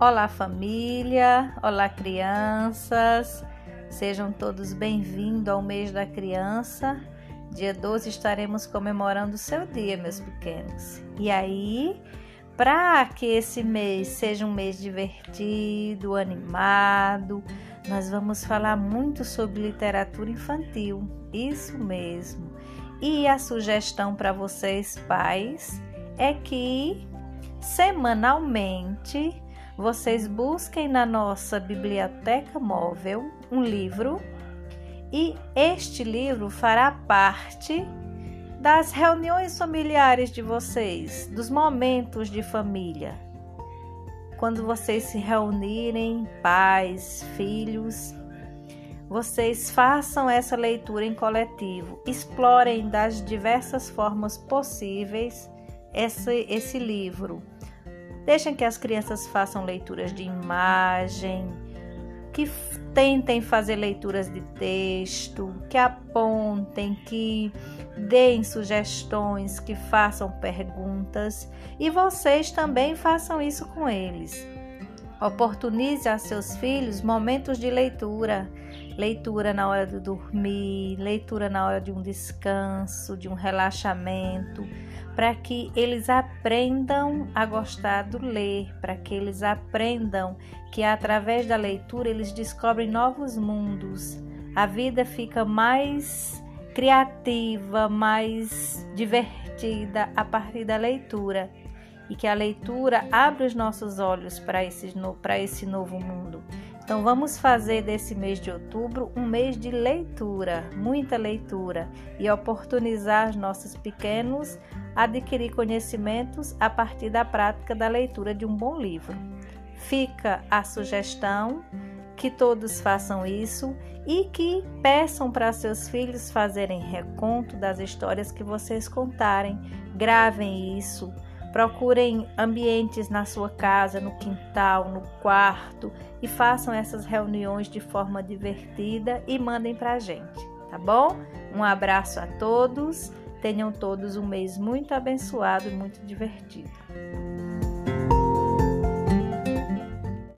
Olá, família! Olá, crianças! Sejam todos bem-vindos ao mês da criança. Dia 12 estaremos comemorando o seu dia, meus pequenos. E aí, para que esse mês seja um mês divertido, animado, nós vamos falar muito sobre literatura infantil. Isso mesmo. E a sugestão para vocês, pais, é que semanalmente vocês busquem na nossa biblioteca móvel um livro e este livro fará parte das reuniões familiares de vocês, dos momentos de família. Quando vocês se reunirem, pais, filhos, vocês façam essa leitura em coletivo, explorem das diversas formas possíveis esse, esse livro Deixem que as crianças façam leituras de imagem, que tentem fazer leituras de texto, que apontem, que deem sugestões, que façam perguntas e vocês também façam isso com eles. Oportunize a seus filhos momentos de leitura, leitura na hora de dormir, leitura na hora de um descanso, de um relaxamento para que eles aprendam a gostar do ler, para que eles aprendam que através da leitura eles descobrem novos mundos. A vida fica mais criativa, mais divertida a partir da leitura e que a leitura abre os nossos olhos para esse, esse novo mundo. Então vamos fazer desse mês de outubro um mês de leitura, muita leitura e oportunizar os nossos pequenos a adquirir conhecimentos a partir da prática da leitura de um bom livro. Fica a sugestão que todos façam isso e que peçam para seus filhos fazerem reconto das histórias que vocês contarem. Gravem isso Procurem ambientes na sua casa, no quintal, no quarto e façam essas reuniões de forma divertida e mandem para a gente, tá bom? Um abraço a todos, tenham todos um mês muito abençoado e muito divertido.